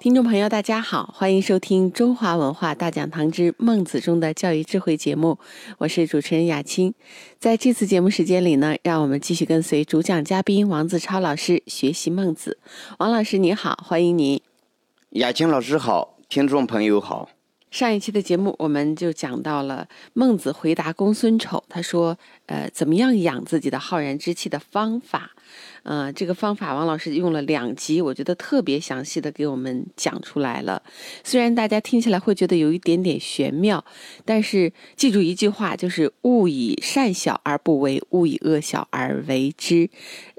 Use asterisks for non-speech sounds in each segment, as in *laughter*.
听众朋友，大家好，欢迎收听中华文化大讲堂之孟子中的教育智慧节目，我是主持人雅青。在这次节目时间里呢，让我们继续跟随主讲嘉宾王子超老师学习孟子。王老师你好，欢迎您。雅青老师好，听众朋友好。上一期的节目我们就讲到了孟子回答公孙丑，他说：“呃，怎么样养自己的浩然之气的方法。”呃，这个方法王老师用了两集，我觉得特别详细的给我们讲出来了。虽然大家听起来会觉得有一点点玄妙，但是记住一句话，就是勿以善小而不为，勿以恶小而为之。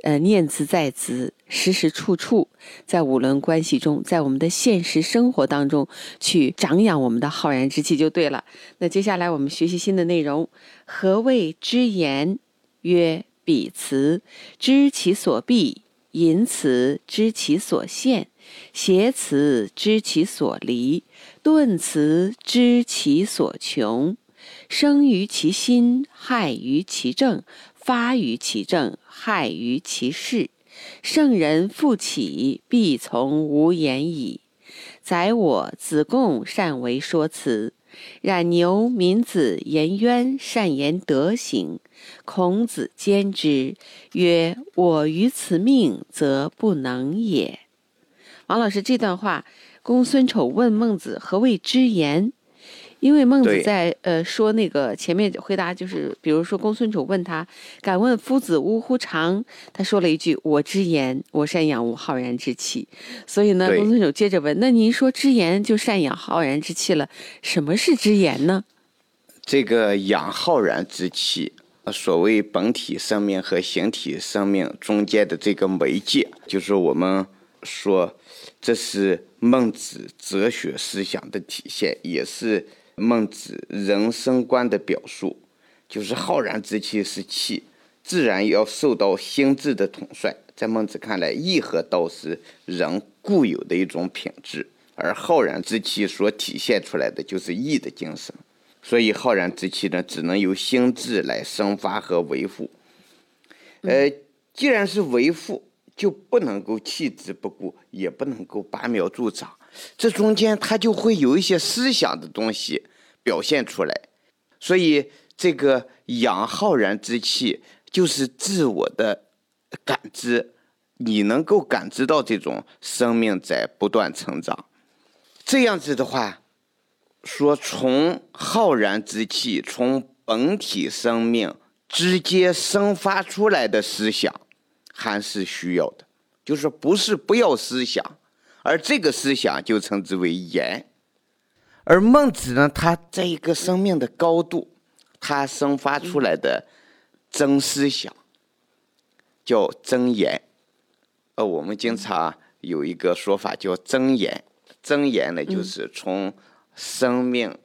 呃，念兹在兹，时时处处，在五伦关系中，在我们的现实生活当中去长养我们的浩然之气就对了。那接下来我们学习新的内容，何谓之言？曰。彼辞知其所必，淫辞知其所限，邪辞知其所离，顿辞知其所穷。生于其心，害于其政；发于其政，害于其事。圣人复起，必从无言矣。宰我子贡善为说辞。冉牛、闵子、颜渊善言德行，孔子兼之，曰：“我于此命，则不能也。”王老师，这段话，公孙丑问孟子何谓之言？因为孟子在呃说那个前面回答就是，比如说公孙丑问他，敢问夫子呜呼长？他说了一句：“我之言，我善养吾浩然之气。”所以呢，公孙丑接着问：“那您说之言就善养浩然之气了？什么是之言呢？”这个养浩然之气，所谓本体生命和形体生命中间的这个媒介，就是我们说这是孟子哲学思想的体现，也是。孟子人生观的表述，就是浩然之气是气，自然要受到心智的统帅。在孟子看来，义和道是人固有的一种品质，而浩然之气所体现出来的就是义的精神。所以，浩然之气呢，只能由心智来生发和维护。呃，既然是维护，就不能够弃之不顾，也不能够拔苗助长。这中间，它就会有一些思想的东西。表现出来，所以这个养浩然之气就是自我的感知，你能够感知到这种生命在不断成长。这样子的话，说从浩然之气，从本体生命直接生发出来的思想，还是需要的，就是不是不要思想，而这个思想就称之为言。而孟子呢，他在一个生命的高度，他生发出来的真思想叫真言。呃，我们经常有一个说法叫真言，真言呢就是从生命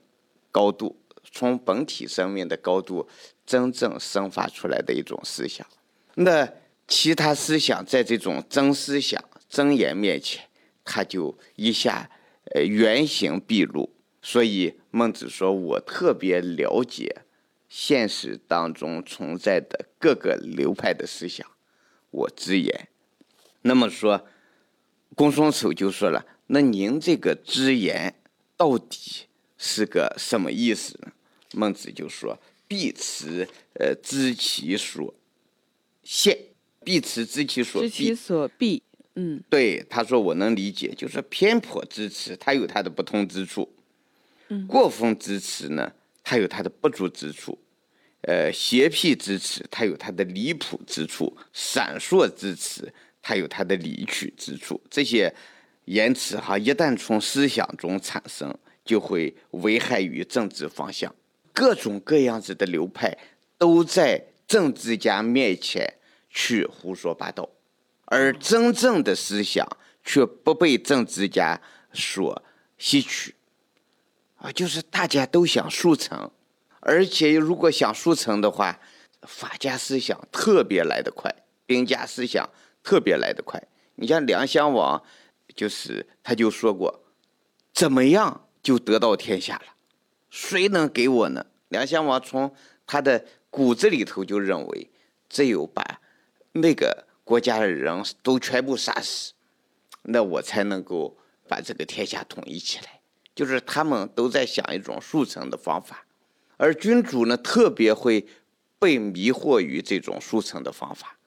高度，从本体生命的高度真正生发出来的一种思想。那其他思想在这种真思想、真言面前，他就一下呃原形毕露。所以孟子说：“我特别了解现实当中存在的各个流派的思想，我直言。”那么说，公孙丑就说了：“那您这个直言到底是个什么意思呢？”孟子就说：“必辞，呃，知其所限；必辞，知其所知其所必。”嗯，对，他说我能理解，就是偏颇之词，它有它的不通之处。嗯过分之词呢，它有它的不足之处；呃，邪僻之词，它有它的离谱之处；闪烁之词，它有它的离曲之处。这些言辞哈，一旦从思想中产生，就会危害于政治方向。各种各样子的流派都在政治家面前去胡说八道，而真正的思想却不被政治家所吸取。啊，就是大家都想速成，而且如果想速成的话，法家思想特别来得快。兵家思想特别来得快。你像梁襄王，就是他就说过，怎么样就得到天下了？谁能给我呢？梁襄王从他的骨子里头就认为，只有把那个国家的人都全部杀死，那我才能够把这个天下统一起来。就是他们都在想一种速成的方法，而君主呢，特别会被迷惑于这种速成的方法。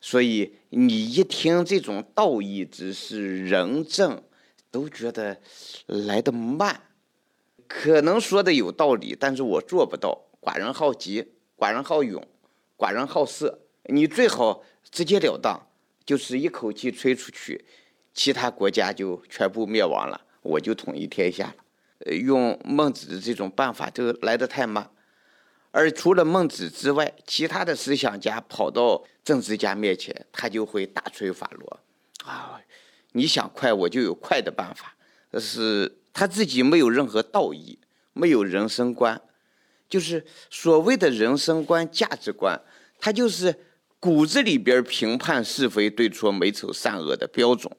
所以你一听这种道义之事、仁政，都觉得来得慢。可能说的有道理，但是我做不到。寡人好急，寡人好勇，寡人好色。你最好直截了当，就是一口气吹出去，其他国家就全部灭亡了。我就统一天下了，用孟子的这种办法都来得太慢，而除了孟子之外，其他的思想家跑到政治家面前，他就会大吹法罗，啊，你想快，我就有快的办法，是他自己没有任何道义，没有人生观，就是所谓的人生观、价值观，他就是骨子里边评判是非对错、美丑善恶的标准，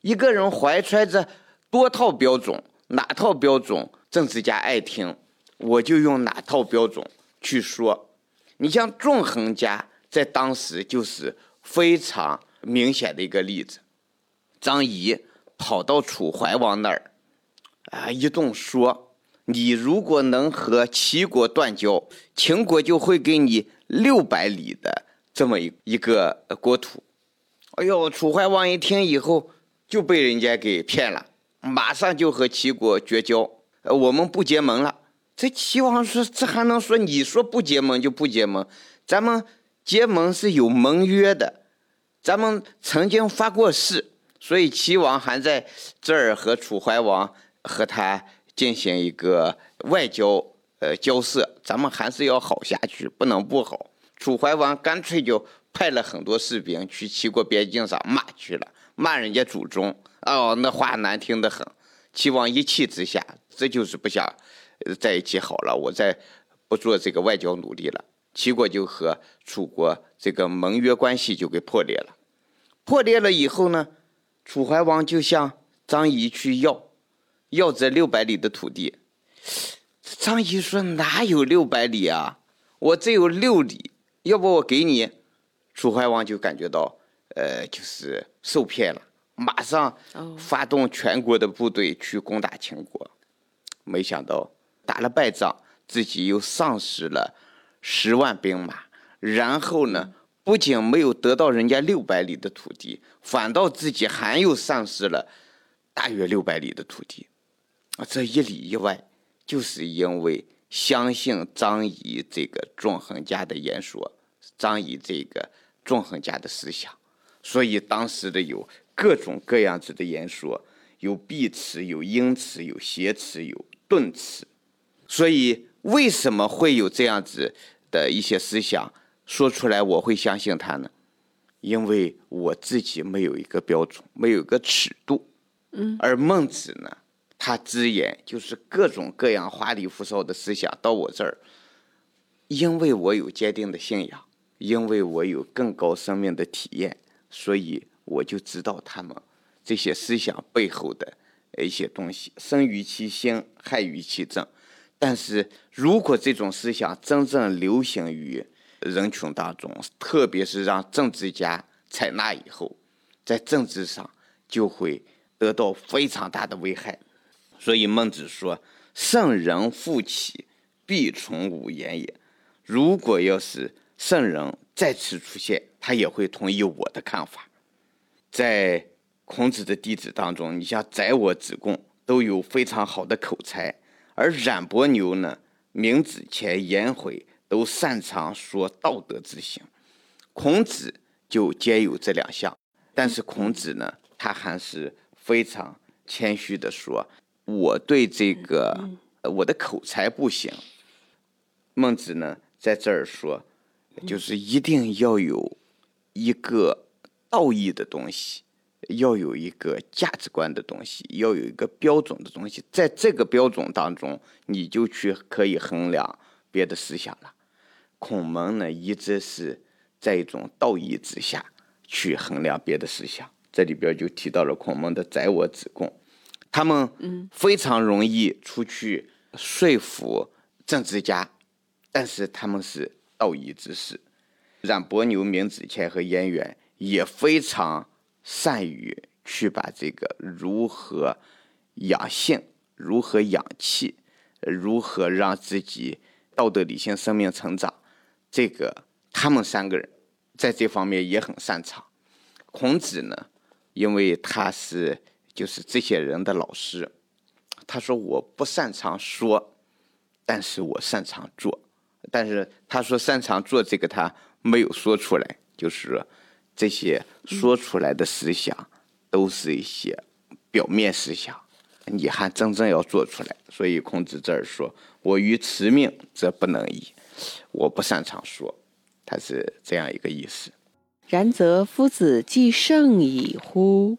一个人怀揣着。多套标准，哪套标准政治家爱听，我就用哪套标准去说。你像纵横家在当时就是非常明显的一个例子。张仪跑到楚怀王那儿，啊，一顿说：“你如果能和齐国断交，秦国就会给你六百里的这么一一个国土。”哎呦，楚怀王一听以后就被人家给骗了。马上就和齐国绝交，呃，我们不结盟了。这齐王说：“这还能说？你说不结盟就不结盟？咱们结盟是有盟约的，咱们曾经发过誓，所以齐王还在这儿和楚怀王和他进行一个外交呃交涉，咱们还是要好下去，不能不好。楚怀王干脆就派了很多士兵去齐国边境上骂去了，骂人家祖宗。”哦，那话难听的很。齐王一气之下，这就是不想在一起好了，我再不做这个外交努力了。齐国就和楚国这个盟约关系就给破裂了。破裂了以后呢，楚怀王就向张仪去要，要这六百里的土地。张仪说：“哪有六百里啊？我只有六里，要不我给你。”楚怀王就感觉到，呃，就是受骗了。马上发动全国的部队去攻打秦国，没想到打了败仗，自己又丧失了十万兵马。然后呢，不仅没有得到人家六百里的土地，反倒自己还又丧失了大约六百里的土地。啊，这一里一外，就是因为相信张仪这个纵横家的言说，张仪这个纵横家的思想，所以当时的有。各种各样子的言说，有避词，有因词，有谐词，有顿词。所以为什么会有这样子的一些思想说出来，我会相信他呢？因为我自己没有一个标准，没有一个尺度。嗯。而孟子呢，他直言就是各种各样花里胡哨的思想到我这儿，因为我有坚定的信仰，因为我有更高生命的体验，所以。我就知道他们这些思想背后的一些东西，生于其心，害于其政。但是如果这种思想真正流行于人群当中，特别是让政治家采纳以后，在政治上就会得到非常大的危害。所以孟子说：“圣人复起，必从吾言也。”如果要是圣人再次出现，他也会同意我的看法。在孔子的弟子当中，你像宰我、子贡都有非常好的口才，而冉伯牛呢、闵子骞、颜回都擅长说道德之行。孔子就兼有这两项，但是孔子呢，他还是非常谦虚的说：“我对这个我的口才不行。”孟子呢，在这儿说，就是一定要有一个。道义的东西，要有一个价值观的东西，要有一个标准的东西，在这个标准当中，你就去可以衡量别的思想了。孔门呢，一直是在一种道义之下去衡量别的思想。这里边就提到了孔孟的宰我子贡，他们非常容易出去说服政治家，但是他们是道义之士。冉伯牛、闵子骞和颜渊也非常善于去把这个如何养性、如何养气、如何让自己道德理性生命成长，这个他们三个人在这方面也很擅长。孔子呢？因为他是就是这些人的老师，他说我不擅长说，但是我擅长做。但是他说擅长做这个他没有说出来，就是这些说出来的思想都是一些表面思想，你还真正要做出来。所以孔子这儿说：“我于辞命则不能已。”我不擅长说，他是这样一个意思。然则夫子既圣矣乎？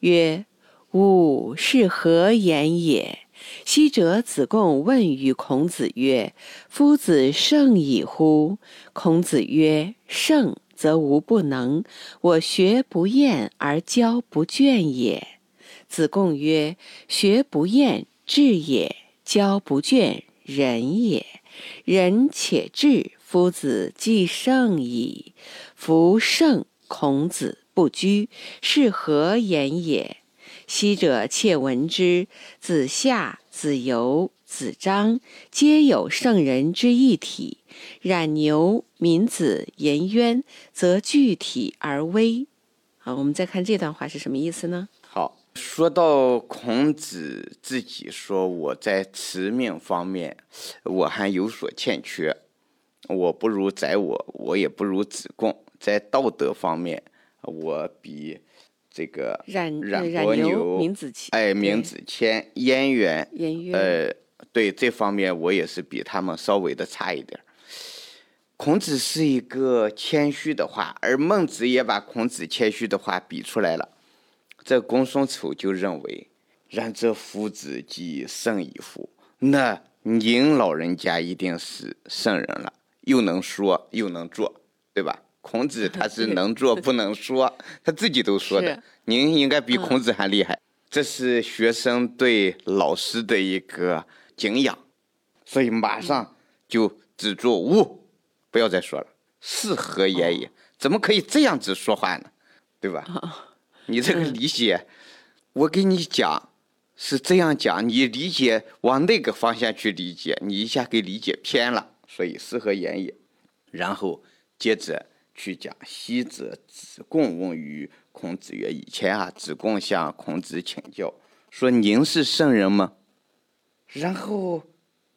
曰：吾是何言也？昔者子贡问于孔子曰：“夫子圣矣乎？”孔子曰：“圣，则无不能。我学不厌而教不倦也。”子贡曰：“学不厌，智也；教不倦，仁也。仁且智。”夫子既圣矣，夫圣，孔子不居，是何言也？昔者窃闻之，子夏、子游、子张，皆有圣人之一体。冉牛、闵子、颜渊，则具体而微。好，我们再看这段话是什么意思呢？好，说到孔子自己说，我在辞命方面，我还有所欠缺。我不如宰我，我也不如子贡，在道德方面，我比这个冉冉伯牛、闵子骞，哎，闵子骞、颜渊，呃，对这方面我也是比他们稍微的差一点。孔子是一个谦虚的话，而孟子也把孔子谦虚的话比出来了。这公孙丑就认为，然则夫子即圣矣乎？那您老人家一定是圣人了。又能说又能做，对吧？孔子 *laughs* 他是能做不能说，他自己都说的。您应该比孔子还厉害。这是学生对老师的一个敬仰，所以马上就止住，呜，不要再说了。是何言也？怎么可以这样子说话呢？对吧？*laughs* 你这个理解，我给你讲是这样讲，你理解往那个方向去理解，你一下给理解偏了。所以是何言也，然后接着去讲。昔者子贡问于孔子曰：“以前啊，子贡向孔子请教说：‘您是圣人吗？’然后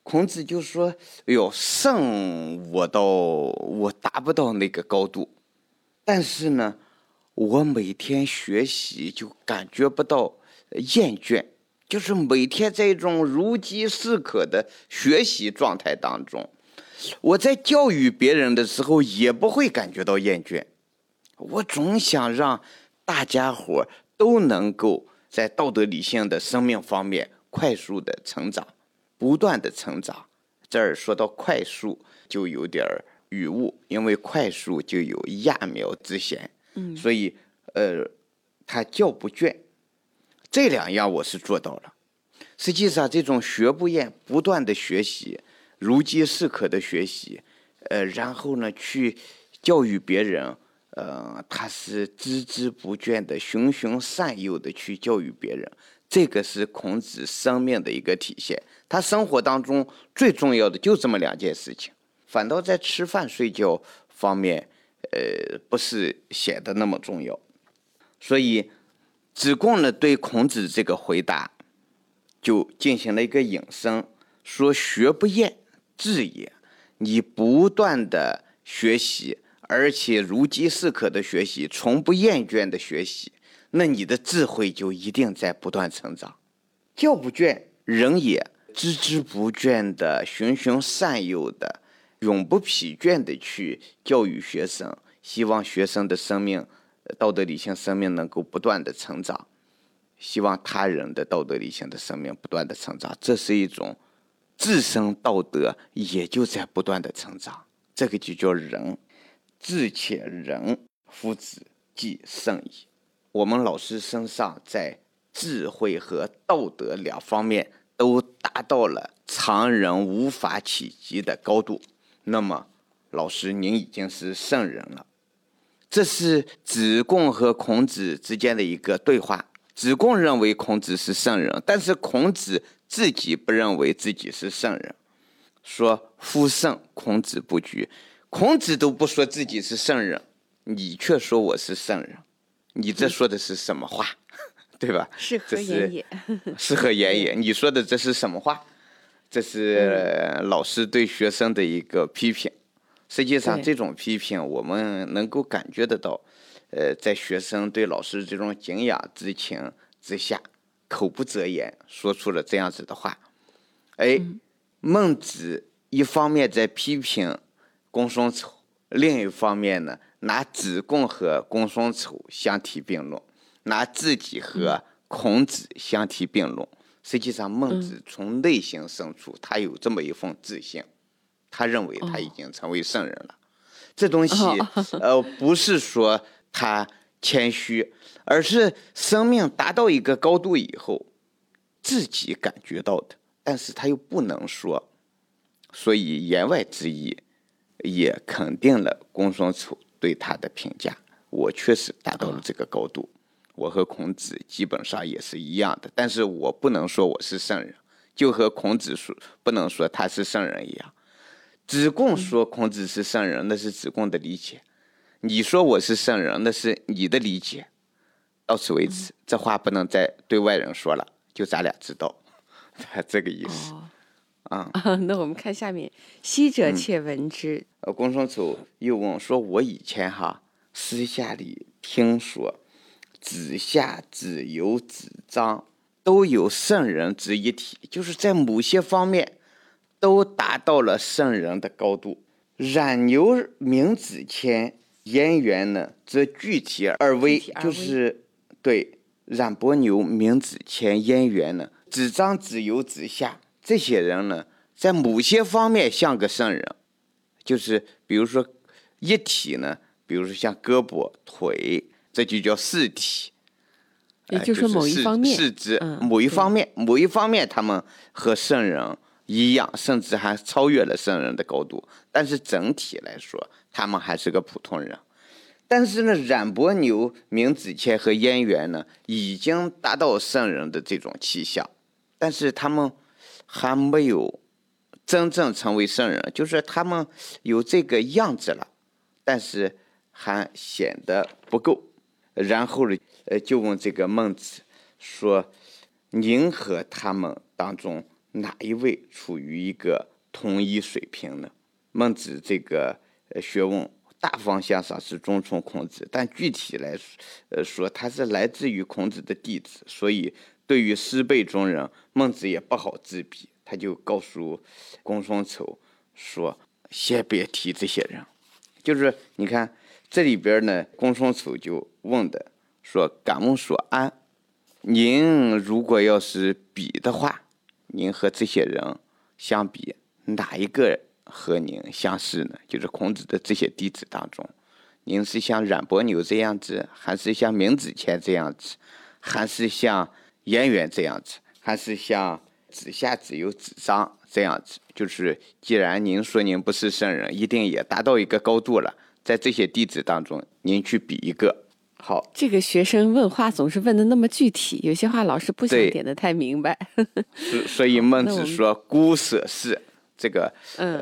孔子就说：‘哎呦，圣我倒我达不到那个高度，但是呢，我每天学习就感觉不到厌倦，就是每天在一种如饥似渴的学习状态当中。’我在教育别人的时候，也不会感觉到厌倦。我总想让大家伙都能够在道德理性的生命方面快速的成长，不断的成长。这儿说到快速，就有点儿语误，因为快速就有揠苗之嫌。嗯，所以呃，他教不倦，这两样我是做到了。实际上，这种学不厌，不断的学习。如饥似渴的学习，呃，然后呢，去教育别人，呃，他是孜孜不倦的、循循善诱的去教育别人，这个是孔子生命的一个体现。他生活当中最重要的就这么两件事情，反倒在吃饭睡觉方面，呃，不是显得那么重要。所以，子贡呢对孔子这个回答，就进行了一个引申，说学不厌。智也，你不断的学习，而且如饥似渴的学习，从不厌倦的学习，那你的智慧就一定在不断成长。教不倦，人也孜孜不倦的、循循善诱的、永不疲倦的去教育学生，希望学生的生命、道德理性生命能够不断的成长，希望他人的道德理性的生命不断的成长，这是一种。自身道德也就在不断的成长，这个就叫仁。智且仁，夫子即圣矣。我们老师身上在智慧和道德两方面都达到了常人无法企及的高度，那么老师您已经是圣人了。这是子贡和孔子之间的一个对话。子贡认为孔子是圣人，但是孔子自己不认为自己是圣人，说夫圣，孔子不居。孔子都不说自己是圣人，你却说我是圣人，你这说的是什么话？*laughs* 对吧？是何言也？*laughs* 是何言也？你说的这是什么话？这是老师对学生的一个批评。实际上，这种批评我们能够感觉得到，呃，在学生对老师这种敬仰之情之下，口不择言，说出了这样子的话。哎，孟子一方面在批评公孙丑，另一方面呢，拿子贡和公孙丑相提并论，拿自己和孔子相提并论。实际上，孟子从内心深处，他有这么一份自信。他认为他已经成为圣人了，这东西呃不是说他谦虚，而是生命达到一个高度以后自己感觉到的，但是他又不能说，所以言外之意也肯定了公孙丑对他的评价。我确实达到了这个高度，我和孔子基本上也是一样的，但是我不能说我是圣人，就和孔子说不能说他是圣人一样。子贡说孔子是圣人，那是子贡的理解；你说我是圣人，那是你的理解。到此为止，这话不能再对外人说了，就咱俩知道，*laughs* 这个意思。啊，*laughs* 那我们看下面，昔者且闻之。呃，公孙丑又问说：“我以前哈私下里听说，子夏、子游、子张都有圣人之一体，就是在某些方面。”都达到了圣人的高度。冉牛、名子骞、颜渊呢，则具体而微，就是对冉伯牛、闵子骞、颜渊呢，子张、子游、子夏这些人呢，在某些方面像个圣人，就是比如说一体呢，比如说像胳膊、腿，这就叫四体。也就是说，某一方面，是指某一方面，某一方面，他们和圣人。一样，甚至还超越了圣人的高度。但是整体来说，他们还是个普通人。但是呢，冉伯牛、闵子骞和颜渊呢，已经达到圣人的这种气象，但是他们还没有真正成为圣人，就是他们有这个样子了，但是还显得不够。然后呢，呃，就问这个孟子说：“您和他们当中？”哪一位处于一个同一水平呢？孟子这个学问大方向上是尊崇孔子，但具体来说呃说，他是来自于孔子的弟子，所以对于师辈中人，孟子也不好自比。他就告诉公孙丑说：“先别提这些人。”就是你看这里边呢，公孙丑就问的说：“敢问所安？您如果要是比的话。”您和这些人相比，哪一个和您相似呢？就是孔子的这些弟子当中，您是像冉伯牛这样子，还是像闵子骞这样子，还是像颜渊这样子，还是像子夏、子游、子张这样子？就是既然您说您不是圣人，一定也达到一个高度了，在这些弟子当中，您去比一个。好，这个学生问话总是问的那么具体，有些话老师不想点的太明白。*laughs* 所所以孟子说“孤舍是这个，呃，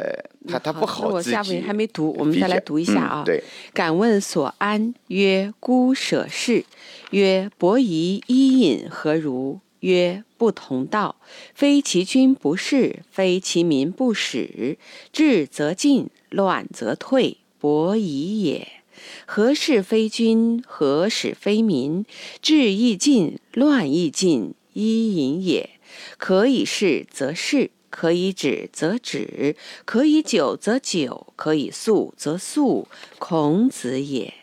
他他不好。我下面还没读，我们再来读一下啊。对，敢问所安？曰：孤舍是。曰：伯夷伊尹何如？曰：不同道。非其君不事，非其民不使。治则进，乱则退。伯夷也。何事非君？何使非民？治亦尽，乱亦尽，伊尹也。可以事则事，可以止则止，可以久则久，可以速则速。孔子也。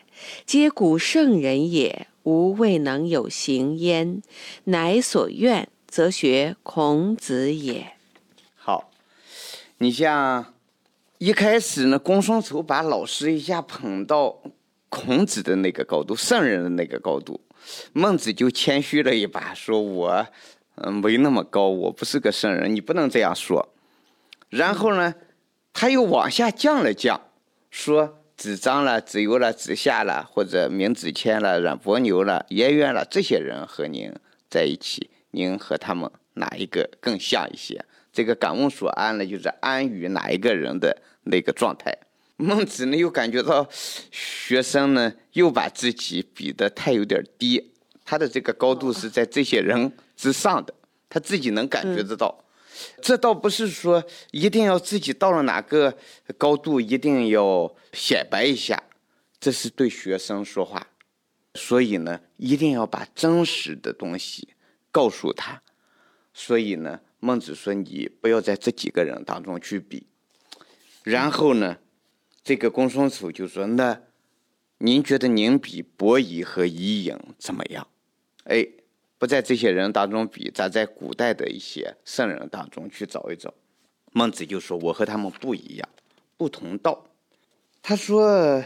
皆古圣人也，吾未能有行焉。乃所愿，则学孔子也。好，你像一开始呢，公孙丑把老师一下捧到孔子的那个高度，圣人的那个高度，孟子就谦虚了一把，说我嗯没那么高，我不是个圣人，你不能这样说。然后呢，他又往下降了降，说子张了、子游了、子夏了，或者闵子骞了、冉伯牛了、颜渊了，这些人和您在一起，您和他们哪一个更像一些？这个感悟所安呢，就是安于哪一个人的。那个状态，*laughs* 孟子呢又感觉到学生呢又把自己比的太有点低，他的这个高度是在这些人之上的，他自己能感觉得到。这倒不是说一定要自己到了哪个高度一定要显摆一下，这是对学生说话，所以呢一定要把真实的东西告诉他。所以呢，孟子说你不要在这几个人当中去比。然后呢，这个公孙丑就说：“那您觉得您比伯夷和伊尹怎么样？哎，不在这些人当中比，咱在古代的一些圣人当中去找一找。”孟子就说：“我和他们不一样，不同道。”他说：“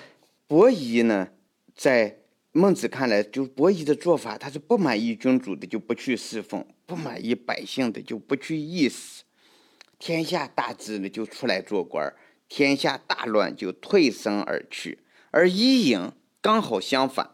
伯夷呢，在孟子看来，就伯夷的做法，他是不满意君主的就不去侍奉，不满意百姓的就不去议事，天下大治呢就出来做官儿。”天下大乱，就退身而去；而伊尹刚好相反，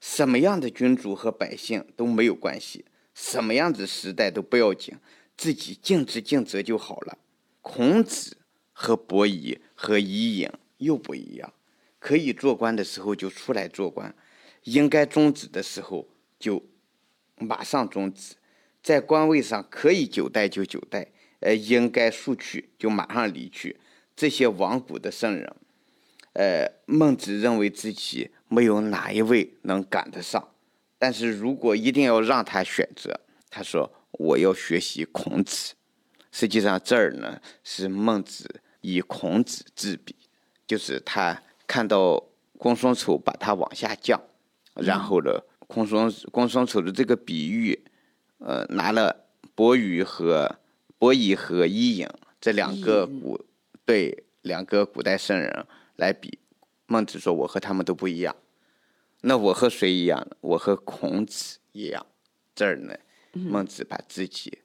什么样的君主和百姓都没有关系，什么样子时代都不要紧，自己尽职尽责就好了。孔子和伯夷和伊尹又不一样，可以做官的时候就出来做官，应该终止的时候就马上终止，在官位上可以久待就久待，呃，应该速去就马上离去。这些亡古的圣人，呃，孟子认为自己没有哪一位能赶得上。但是如果一定要让他选择，他说我要学习孔子。实际上这儿呢是孟子以孔子自比，就是他看到公孙丑把他往下降，然后呢，公孙公孙丑的这个比喻，呃，拿了伯夷和伯夷和伊尹这两个古。对两个古代圣人来比，孟子说：“我和他们都不一样。”那我和谁一样呢？我和孔子一样。这儿呢，孟子把自己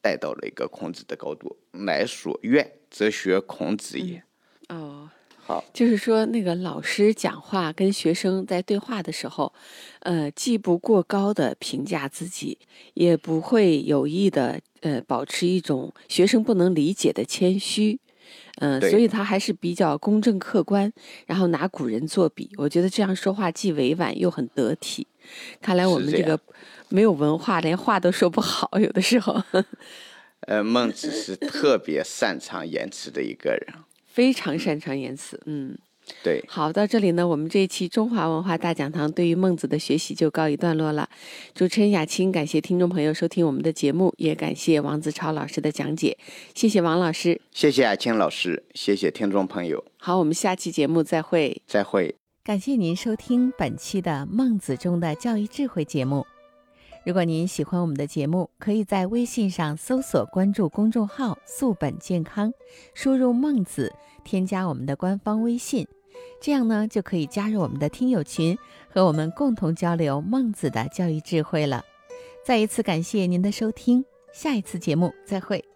带到了一个孔子的高度，乃所愿则学孔子也。哦，好，就是说那个老师讲话跟学生在对话的时候，呃，既不过高的评价自己，也不会有意的呃保持一种学生不能理解的谦虚。嗯，所以他还是比较公正客观，然后拿古人作比，我觉得这样说话既委婉又很得体。看来我们这个没有文化，连话都说不好，有的时候。*laughs* 呃，孟子是特别擅长言辞的一个人，非常擅长言辞，嗯。对，好，到这里呢，我们这一期中华文化大讲堂对于孟子的学习就告一段落了。主持人雅青感谢听众朋友收听我们的节目，也感谢王子超老师的讲解，谢谢王老师，谢谢雅青老师，谢谢听众朋友。好，我们下期节目再会，再会。感谢您收听本期的《孟子中的教育智慧》节目。如果您喜欢我们的节目，可以在微信上搜索关注公众号“素本健康”，输入“孟子”，添加我们的官方微信。这样呢，就可以加入我们的听友群，和我们共同交流孟子的教育智慧了。再一次感谢您的收听，下一次节目再会。